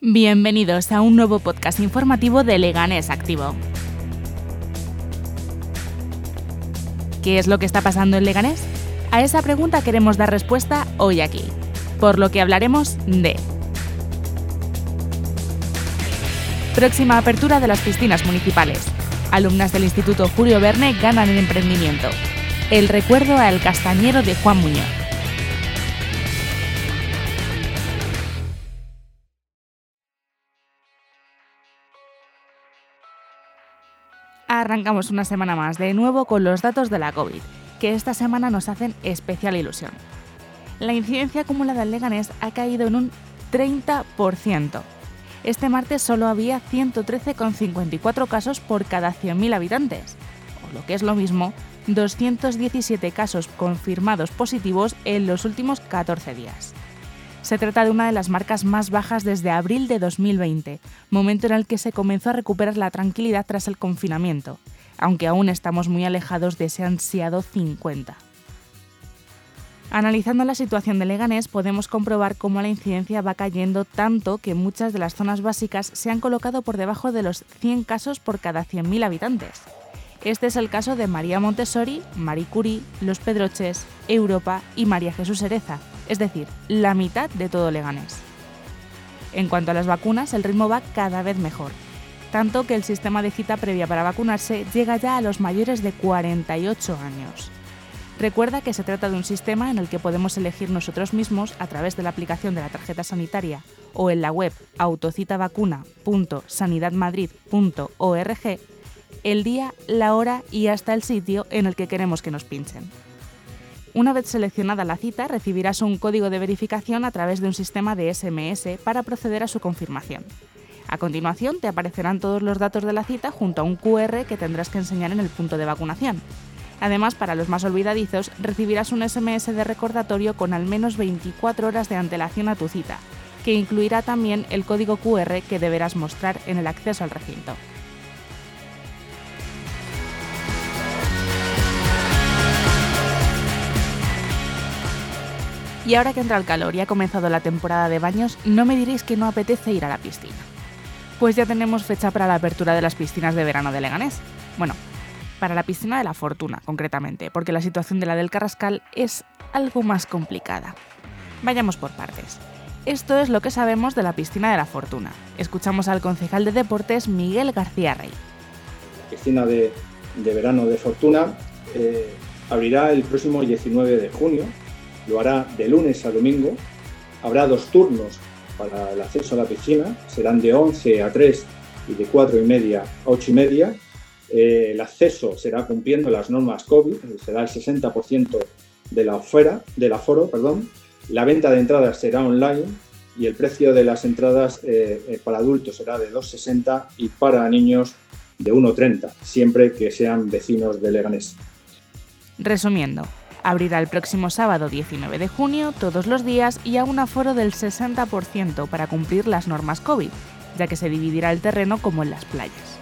Bienvenidos a un nuevo podcast informativo de Leganés Activo. ¿Qué es lo que está pasando en Leganés? A esa pregunta queremos dar respuesta hoy aquí, por lo que hablaremos de próxima apertura de las piscinas municipales. Alumnas del Instituto Julio Verne ganan el emprendimiento. El recuerdo al castañero de Juan Muñoz. Arrancamos una semana más de nuevo con los datos de la COVID, que esta semana nos hacen especial ilusión. La incidencia acumulada en Leganés ha caído en un 30%. Este martes solo había 113,54 casos por cada 100.000 habitantes, o lo que es lo mismo, 217 casos confirmados positivos en los últimos 14 días. Se trata de una de las marcas más bajas desde abril de 2020, momento en el que se comenzó a recuperar la tranquilidad tras el confinamiento, aunque aún estamos muy alejados de ese ansiado 50. Analizando la situación de Leganés podemos comprobar cómo la incidencia va cayendo tanto que muchas de las zonas básicas se han colocado por debajo de los 100 casos por cada 100.000 habitantes. Este es el caso de María Montessori, Marie Curie, Los Pedroches, Europa y María Jesús Ereza, es decir, la mitad de todo Leganés. En cuanto a las vacunas, el ritmo va cada vez mejor, tanto que el sistema de cita previa para vacunarse llega ya a los mayores de 48 años. Recuerda que se trata de un sistema en el que podemos elegir nosotros mismos a través de la aplicación de la tarjeta sanitaria o en la web autocitavacuna.sanidadmadrid.org el día, la hora y hasta el sitio en el que queremos que nos pinchen. Una vez seleccionada la cita, recibirás un código de verificación a través de un sistema de SMS para proceder a su confirmación. A continuación, te aparecerán todos los datos de la cita junto a un QR que tendrás que enseñar en el punto de vacunación. Además, para los más olvidadizos, recibirás un SMS de recordatorio con al menos 24 horas de antelación a tu cita, que incluirá también el código QR que deberás mostrar en el acceso al recinto. Y ahora que entra el calor y ha comenzado la temporada de baños, no me diréis que no apetece ir a la piscina. Pues ya tenemos fecha para la apertura de las piscinas de verano de Leganés. Bueno, para la piscina de la Fortuna, concretamente, porque la situación de la del Carrascal es algo más complicada. Vayamos por partes. Esto es lo que sabemos de la piscina de la Fortuna. Escuchamos al concejal de deportes Miguel García Rey. La piscina de, verano de Fortuna eh, abrirá el próximo 19 de junio lo hará de lunes a domingo. Habrá dos turnos para el acceso a la piscina, serán de 11 a 3 y de 4 y media a 8 y media. Eh, el acceso será cumpliendo las normas COVID, será el 60% de la oferta, del aforo, perdón. La venta de entradas será online y el precio de las entradas eh, eh, para adultos será de 2,60 y para niños de 1,30, siempre que sean vecinos de Leganés. Resumiendo, Abrirá el próximo sábado 19 de junio todos los días y a un aforo del 60% para cumplir las normas COVID, ya que se dividirá el terreno como en las playas.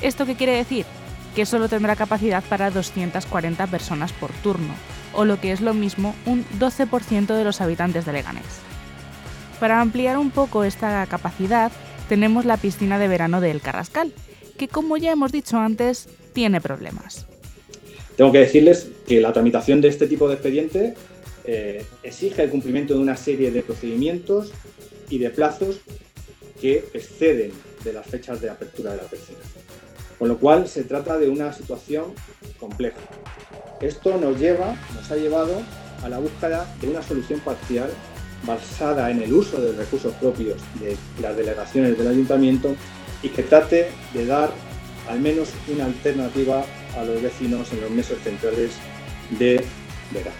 ¿Esto qué quiere decir? Que solo tendrá capacidad para 240 personas por turno, o lo que es lo mismo, un 12% de los habitantes de Leganés. Para ampliar un poco esta capacidad, tenemos la piscina de verano del Carrascal, que como ya hemos dicho antes, tiene problemas. Tengo que decirles que la tramitación de este tipo de expediente eh, exige el cumplimiento de una serie de procedimientos y de plazos que exceden de las fechas de apertura de la piscina. Con lo cual se trata de una situación compleja. Esto nos lleva, nos ha llevado a la búsqueda de una solución parcial basada en el uso de recursos propios de las delegaciones del ayuntamiento y que trate de dar al menos una alternativa a los vecinos en los meses centrales de verano.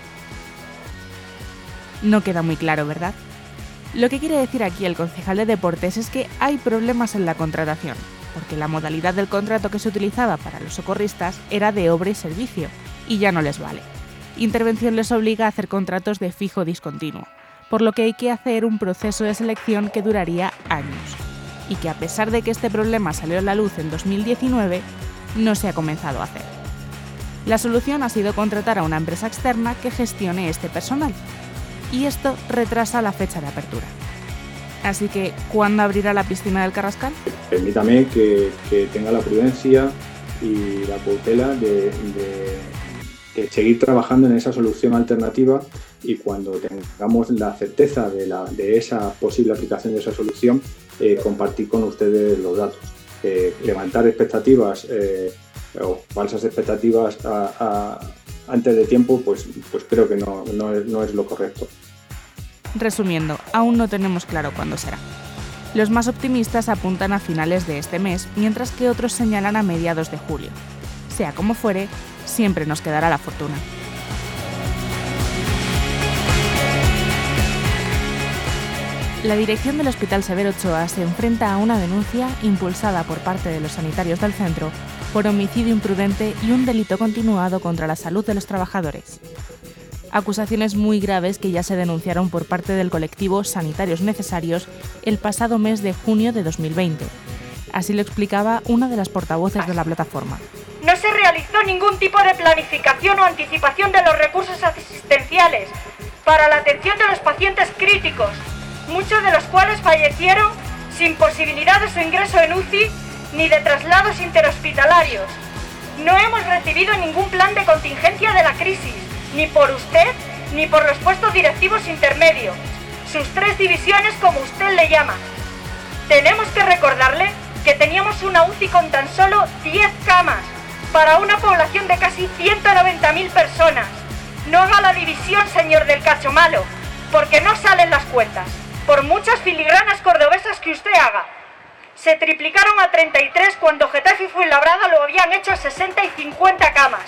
No queda muy claro, ¿verdad? Lo que quiere decir aquí el concejal de deportes es que hay problemas en la contratación, porque la modalidad del contrato que se utilizaba para los socorristas era de obra y servicio, y ya no les vale. Intervención les obliga a hacer contratos de fijo discontinuo, por lo que hay que hacer un proceso de selección que duraría años, y que a pesar de que este problema salió a la luz en 2019, no se ha comenzado a hacer. La solución ha sido contratar a una empresa externa que gestione este personal, y esto retrasa la fecha de apertura. Así que, ¿cuándo abrirá la piscina del Carrascal? Permítame que, tenga la prudencia y la cautela de, seguir trabajando en esa solución alternativa y cuando tengamos la certeza de, esa posible aplicación de esa solución, eh, compartir con ustedes los datos. Eh, levantar expectativas eh, o falsas expectativas antes de tiempo, pues, pues creo que no, no es lo correcto. Resumiendo, aún no tenemos claro cuándo será. Los más optimistas apuntan a finales de este mes, mientras que otros señalan a mediados de julio. Sea como fuere, siempre nos quedará la fortuna. La dirección del Hospital Severo Ochoa se enfrenta a una denuncia impulsada por parte de los sanitarios del centro por homicidio imprudente y un delito continuado contra la salud de los trabajadores acusaciones muy graves que ya se denunciaron por parte del colectivo Sanitarios Necesarios el pasado mes de junio de 2020. Así lo explicaba una de las portavoces de la plataforma. No se realizó ningún tipo de planificación o anticipación de los recursos asistenciales para la atención de los pacientes críticos, muchos de los cuales fallecieron sin posibilidad de su ingreso en UCI ni de traslados interhospitalarios. No hemos recibido ningún plan de contingencia de la crisis ni por usted ni por los puestos directivos intermedios, sus tres divisiones como usted le llama. Tenemos que recordarle que teníamos una UCI con tan solo 10 camas para una población de casi 190.000 personas. No haga la división, señor del cacho malo, porque no salen las cuentas, por muchas filigranas cordobesas que usted haga. Se triplicaron a 33 cuando Getafe y Fuenlabrada lo habían hecho a 60 y 50 camas.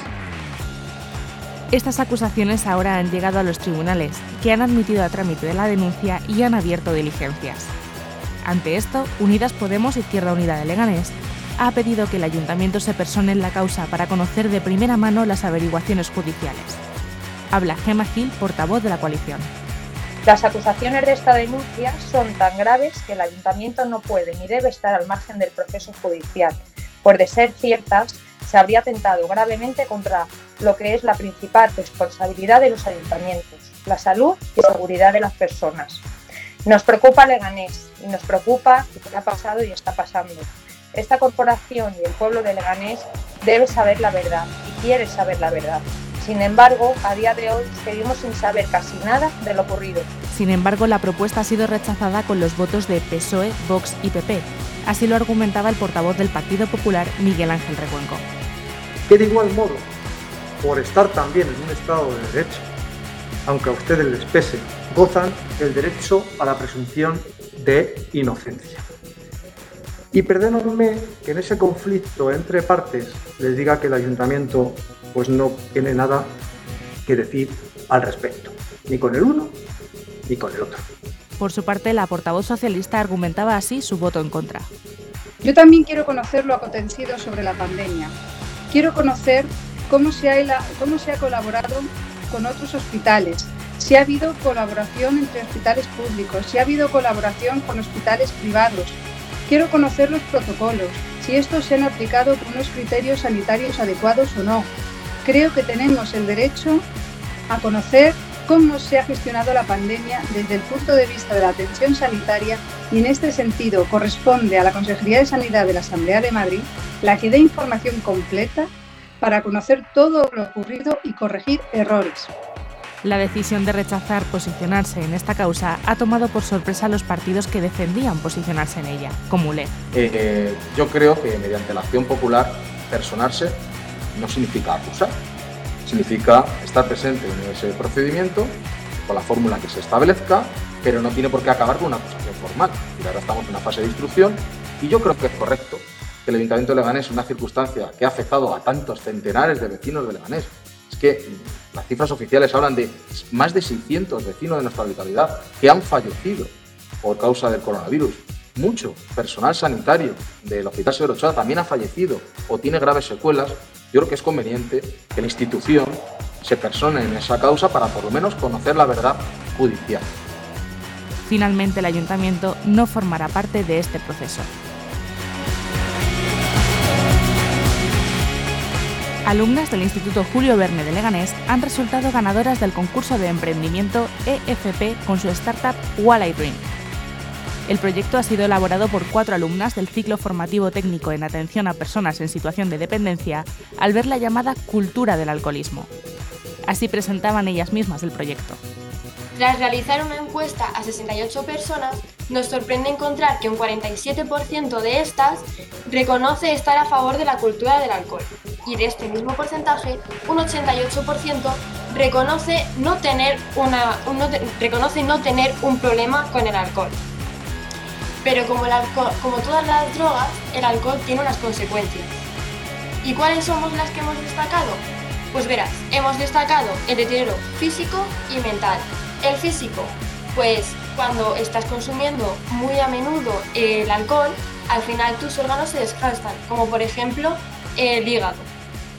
Estas acusaciones ahora han llegado a los tribunales, que han admitido a trámite de la denuncia y han abierto diligencias. Ante esto, Unidas Podemos Izquierda Unida de Leganés ha pedido que el ayuntamiento se persone en la causa para conocer de primera mano las averiguaciones judiciales. Habla Gemma Gil, portavoz de la coalición. Las acusaciones de esta denuncia son tan graves que el ayuntamiento no puede ni debe estar al margen del proceso judicial, pues de ser ciertas, se habría atentado gravemente contra lo que es la principal responsabilidad de los ayuntamientos, la salud y seguridad de las personas. Nos preocupa Leganés y nos preocupa lo que ha pasado y está pasando. Esta corporación y el pueblo de Leganés debe saber la verdad y quiere saber la verdad. Sin embargo, a día de hoy seguimos sin saber casi nada de lo ocurrido. Sin embargo, la propuesta ha sido rechazada con los votos de PSOE, Vox y PP. Así lo argumentaba el portavoz del Partido Popular, Miguel Ángel Recuenco. Que de igual modo por estar también en un Estado de Derecho, aunque a ustedes les pese, gozan el derecho a la presunción de inocencia. Y perdónenme que en ese conflicto entre partes les diga que el ayuntamiento pues no tiene nada que decir al respecto, ni con el uno ni con el otro. Por su parte, la portavoz socialista argumentaba así su voto en contra. Yo también quiero conocer lo acontecido sobre la pandemia. Quiero conocer cómo se ha, cómo se ha colaborado con otros hospitales, si ha habido colaboración entre hospitales públicos, si ha habido colaboración con hospitales privados. Quiero conocer los protocolos, si estos se han aplicado con unos criterios sanitarios adecuados o no. Creo que tenemos el derecho a conocer cómo se ha gestionado la pandemia desde el punto de vista de la atención sanitaria y en este sentido corresponde a la Consejería de Sanidad de la Asamblea de Madrid la que dé información completa para conocer todo lo ocurrido y corregir errores. La decisión de rechazar posicionarse en esta causa ha tomado por sorpresa a los partidos que defendían posicionarse en ella, como ULE. Eh, yo creo que mediante la acción popular, personarse no significa acusar, significa estar presente en ese procedimiento con la fórmula que se establezca, pero no tiene por qué acabar con una acusación formal. Y ahora estamos en una fase de instrucción y yo creo que es correcto que el Ayuntamiento de Leganés, una circunstancia que ha afectado a tantos centenares de vecinos de Leganés, es que las cifras oficiales hablan de más de 600 vecinos de nuestra localidad que han fallecido por causa del coronavirus. Mucho personal sanitario del Hospital Severo Ochoa también ha fallecido o tiene graves secuelas. Yo creo que es conveniente que la institución se persone en esa causa para por lo menos conocer la verdad judicial. Finalmente, el ayuntamiento no formará parte de este proceso. alumnas del Instituto Julio Verne de Leganés han resultado ganadoras del concurso de emprendimiento EFP con su startup Wally Dream. El proyecto ha sido elaborado por cuatro alumnas del ciclo formativo técnico en atención a personas en situación de dependencia al ver la llamada cultura del alcoholismo. Así presentaban ellas mismas el proyecto. Tras realizar una encuesta a 68 personas, nos sorprende encontrar que un 47% de estas reconoce estar a favor de la cultura del alcohol y de este mismo porcentaje, un 88% reconoce no tener, un problema con el alcohol. Pero como, como todas las drogas, el alcohol tiene unas consecuencias. ¿Y cuáles somos las que hemos destacado? Pues verás, hemos destacado el deterioro físico y mental. El físico, pues cuando estás consumiendo muy a menudo el alcohol, al final tus órganos se desgastan, como por ejemplo el hígado.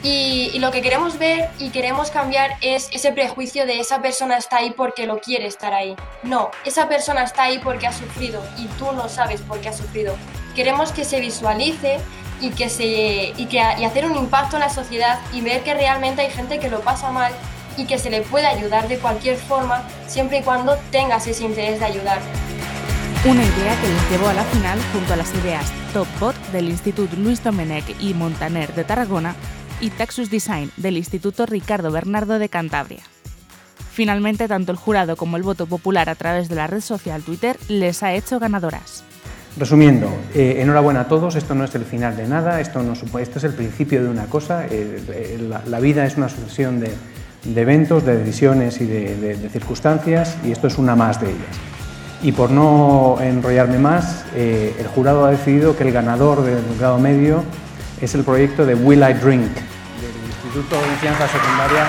Y, lo que queremos ver y queremos cambiar es ese prejuicio de esa persona está ahí porque lo quiere estar ahí. No, esa persona está ahí porque ha sufrido y tú no sabes por qué ha sufrido. Queremos que se visualice y que se y que y hacer un impacto en la sociedad y ver que realmente hay gente que lo pasa mal y que se le puede ayudar de cualquier forma siempre y cuando tengas ese interés de ayudar. Una idea que les llevó a la final junto a las ideas Top Bot del Instituto Luis Domenech y Montaner de Tarragona y Taxus Design del Instituto Ricardo Bernardo de Cantabria. Finalmente, tanto el jurado como el voto popular a través de la red social Twitter les ha hecho ganadoras. Resumiendo, eh, enhorabuena a todos, esto no es el final de nada, esto, no, esto es el principio de una cosa, eh, eh, la, vida es una sucesión de, eventos, de decisiones y de, circunstancias y esto es una más de ellas. Y por no enrollarme más, el jurado ha decidido que el ganador del grado medio es el proyecto de Will I Drink del Instituto de Enseñanza Secundaria.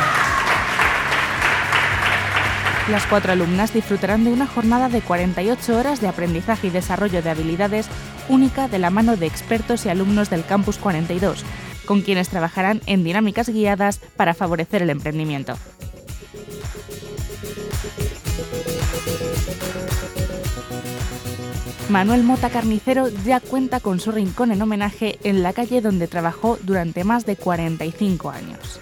Las cuatro alumnas disfrutarán de una jornada de 48 horas de aprendizaje y desarrollo de habilidades única de la mano de expertos y alumnos del Campus 42, con quienes trabajarán en dinámicas guiadas para favorecer el emprendimiento. Manuel Mota Carnicero ya cuenta con su rincón en homenaje en la calle donde trabajó durante más de 45 años.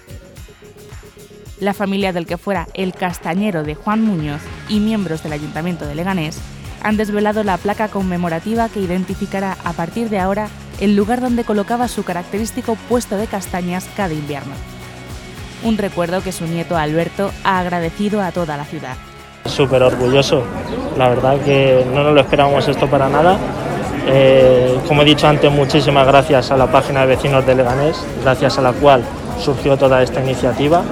La familia del que fuera el castañero de Juan Muñoz y miembros del Ayuntamiento de Leganés han desvelado la placa conmemorativa que identificará a partir de ahora el lugar donde colocaba su característico puesto de castañas cada invierno. Un recuerdo que su nieto Alberto ha agradecido a toda la ciudad. Súper orgulloso, la verdad que no nos lo esperábamos esto para nada. Eh, como he dicho antes, muchísimas gracias a la página de vecinos de Leganés, gracias a la cual surgió toda esta iniciativa.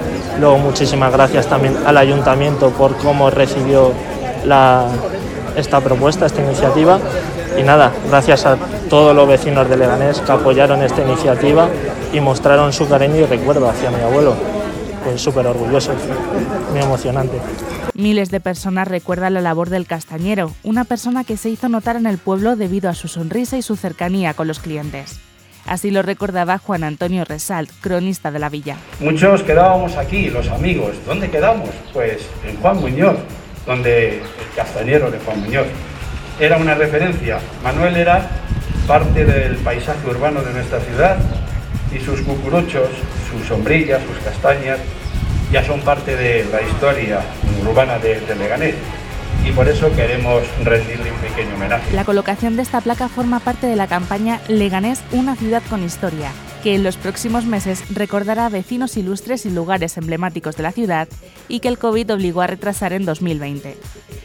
Luego muchísimas gracias también al ayuntamiento por cómo recibió esta propuesta, esta iniciativa. Y nada, gracias a todos los vecinos de Leganés que apoyaron esta iniciativa y mostraron su cariño y recuerdo hacia mi abuelo. Pues súper orgulloso, muy emocionante. Miles de personas recuerdan la labor del castañero, una persona que se hizo notar en el pueblo debido a su sonrisa y su cercanía con los clientes. Así lo recordaba Juan Antonio Resalt, cronista de la villa. Muchos quedábamos aquí, los amigos. ¿Dónde quedamos? Pues en Juan Muñoz, donde el castañero de Juan Muñoz era una referencia. Manuel era parte del paisaje urbano de nuestra ciudad y sus cucuruchos, sus sombrillas, sus castañas ya son parte de la historia urbana de, Leganés y por eso queremos rendirle un pequeño homenaje. La colocación de esta placa forma parte de la campaña Leganés, una ciudad con historia, que en los próximos meses recordará a vecinos ilustres y lugares emblemáticos de la ciudad y que el COVID obligó a retrasar en 2020.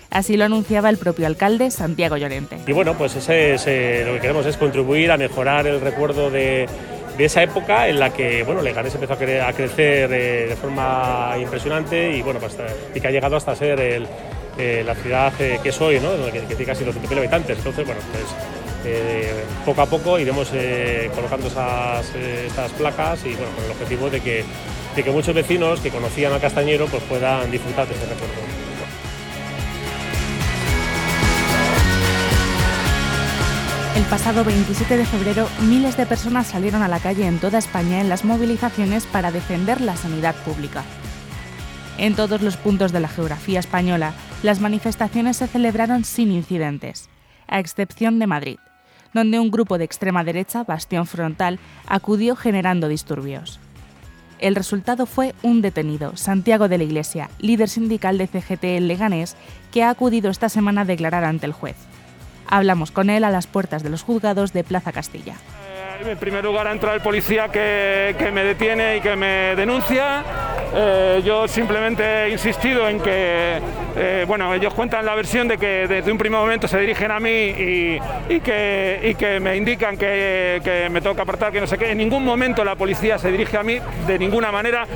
Así lo anunciaba el propio alcalde Santiago Llorente. Y bueno, pues ese, eh, lo que queremos es contribuir a mejorar el recuerdo de de esa época en la que bueno, Leganés empezó a, crecer eh, de forma impresionante y, bueno, pues, y que ha llegado hasta ser eh, la ciudad eh, que es hoy, ¿no? que, tiene casi 200.000 habitantes. Entonces, bueno, pues poco a poco iremos colocando esas, placas y bueno, con el objetivo de que, de que muchos vecinos que conocían a Castañero pues, puedan disfrutar de ese recuerdo. Pasado 27 de febrero, miles de personas salieron a la calle en toda España en las movilizaciones para defender la sanidad pública. En todos los puntos de la geografía española, las manifestaciones se celebraron sin incidentes, a excepción de Madrid, donde un grupo de extrema derecha, Bastión Frontal, acudió generando disturbios. El resultado fue un detenido, Santiago de la Iglesia, líder sindical de CGT en Leganés, que ha acudido esta semana a declarar ante el juez Hablamos con él a las puertas de los juzgados de Plaza Castilla. En primer lugar ha entrado el policía que, me detiene y que me denuncia. Eh, yo simplemente he insistido en que, eh, bueno, ellos cuentan la versión de que desde un primer momento se dirigen a mí y, que, que, me indican que, que me toca apartar, que no sé qué. En ningún momento la policía se dirige a mí, de ninguna manera.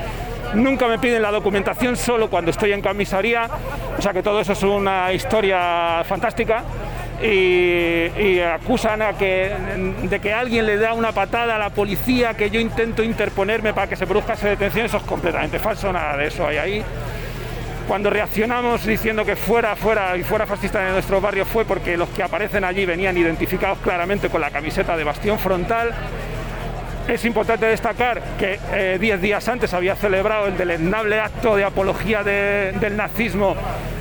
Nunca me piden la documentación, solo cuando estoy en comisaría. O sea que todo eso es una historia fantástica y, acusan a que, de que alguien le da una patada a la policía, que yo intento interponerme para que se produzca esa detención, eso es completamente falso, nada de eso hay ahí. Cuando reaccionamos diciendo que fuera, fuera y fuera fascista en nuestro barrio fue porque los que aparecen allí venían identificados claramente con la camiseta de bastión frontal. Es importante destacar que eh, diez días antes había celebrado el deleznable acto de apología del nazismo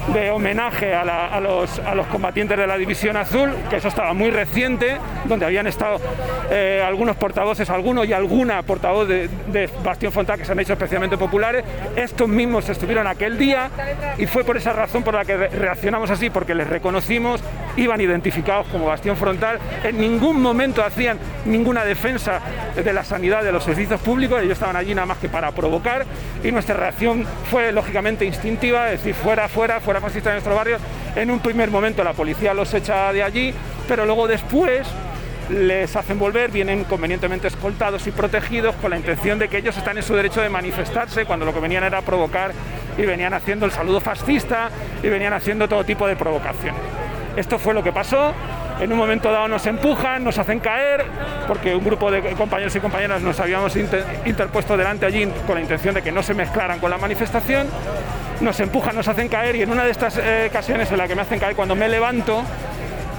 de homenaje a, los, combatientes de la División Azul, que eso estaba muy reciente, donde habían estado eh, algunos portavoces, algunos y alguna portavoz de, Bastión Fontá que se han hecho especialmente populares. Estos mismos estuvieron aquel día y fue por esa razón por la que reaccionamos así, porque les reconocimos, iban identificados como Bastión Frontal, en ningún momento hacían ninguna defensa de la sanidad de los servicios públicos, ellos estaban allí nada más que para provocar y nuestra reacción fue lógicamente instintiva, es decir, fuera, fuera, fuera en nuestro barrio, en un primer momento la policía los echa de allí, pero luego después les hacen volver, vienen convenientemente escoltados y protegidos con la intención de que ellos están en su derecho de manifestarse cuando lo que venían era provocar y venían haciendo el saludo fascista y venían haciendo todo tipo de provocaciones. Esto fue lo que pasó. En un momento dado nos empujan, nos hacen caer, porque un grupo de compañeros y compañeras nos habíamos interpuesto delante allí con la intención de que no se mezclaran con la manifestación nos empujan, nos hacen caer y en una de estas eh, ocasiones en la que me hacen caer, cuando me levanto,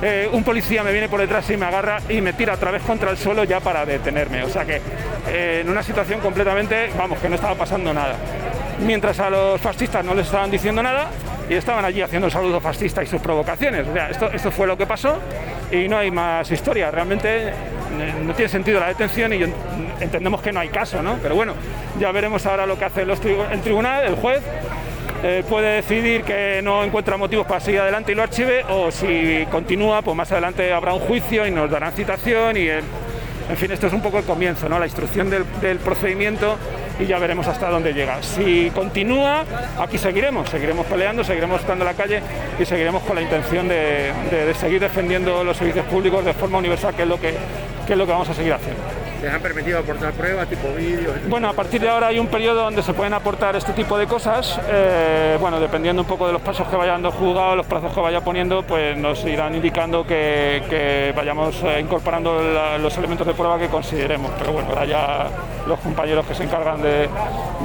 eh, un policía me viene por detrás y me agarra y me tira otra vez contra el suelo ya para detenerme. O sea que eh, en una situación completamente, vamos, que no estaba pasando nada. Mientras a los fascistas no les estaban diciendo nada y estaban allí haciendo el saludo fascista y sus provocaciones. O sea, esto, esto fue lo que pasó y no hay más historia. Realmente no tiene sentido la detención y entendemos que no hay caso, ¿no? Pero bueno, ya veremos ahora lo que hace el tribunal, el juez, eh, puede decidir que no encuentra motivos para seguir adelante y lo archive, o si continúa, pues más adelante habrá un juicio y nos darán citación y, en fin, esto es un poco el comienzo, ¿no? La instrucción del, procedimiento y ya veremos hasta dónde llega. Si continúa, aquí seguiremos, seguiremos peleando, seguiremos estando en la calle y seguiremos con la intención de, seguir defendiendo los servicios públicos de forma universal, que es lo que, que es lo que vamos a seguir haciendo. ¿Les han permitido aportar pruebas, tipo vídeos? Bueno, a partir de ahora hay un periodo donde se pueden aportar este tipo de cosas. Eh, bueno, dependiendo un poco de los pasos que vayan dando juzgado, los plazos que vaya poniendo, pues nos irán indicando que, vayamos eh, incorporando los elementos de prueba que consideremos. Pero bueno, ahora ya los compañeros que se encargan de,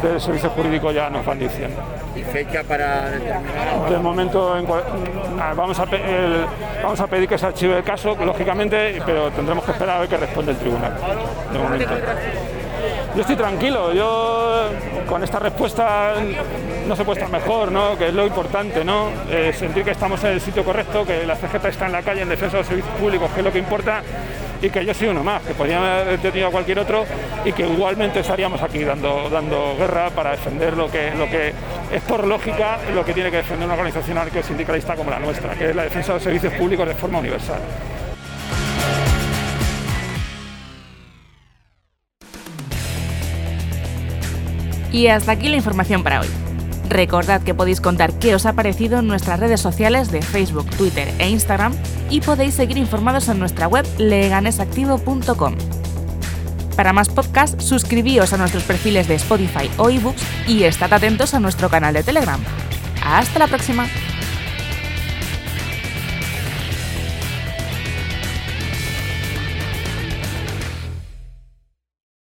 del servicio jurídico ya nos van diciendo. ¿Y fecha para determinar? De momento vamos, a, vamos a pedir que se archive el caso, lógicamente, pero tendremos que esperar a ver qué responde el tribunal Yo estoy tranquilo, yo con esta respuesta no se puede estar mejor, ¿no? que es lo importante, ¿no? Eh, sentir que estamos en el sitio correcto, que la CGT está en la calle en defensa de los servicios públicos, que es lo que importa, y que yo soy uno más, que podría haber detenido a cualquier otro y que igualmente estaríamos aquí dando, dando guerra para defender lo que, lo que es por lógica lo que tiene que defender una organización sindicalista como la nuestra, que es la defensa de los servicios públicos de forma universal. Y hasta aquí la información para hoy. Recordad que podéis contar qué os ha parecido en nuestras redes sociales de Facebook, Twitter e Instagram y podéis seguir informados en nuestra web leganesactivo.com. Para más podcasts, suscribíos a nuestros perfiles de Spotify o eBooks y estad atentos a nuestro canal de Telegram. ¡Hasta la próxima!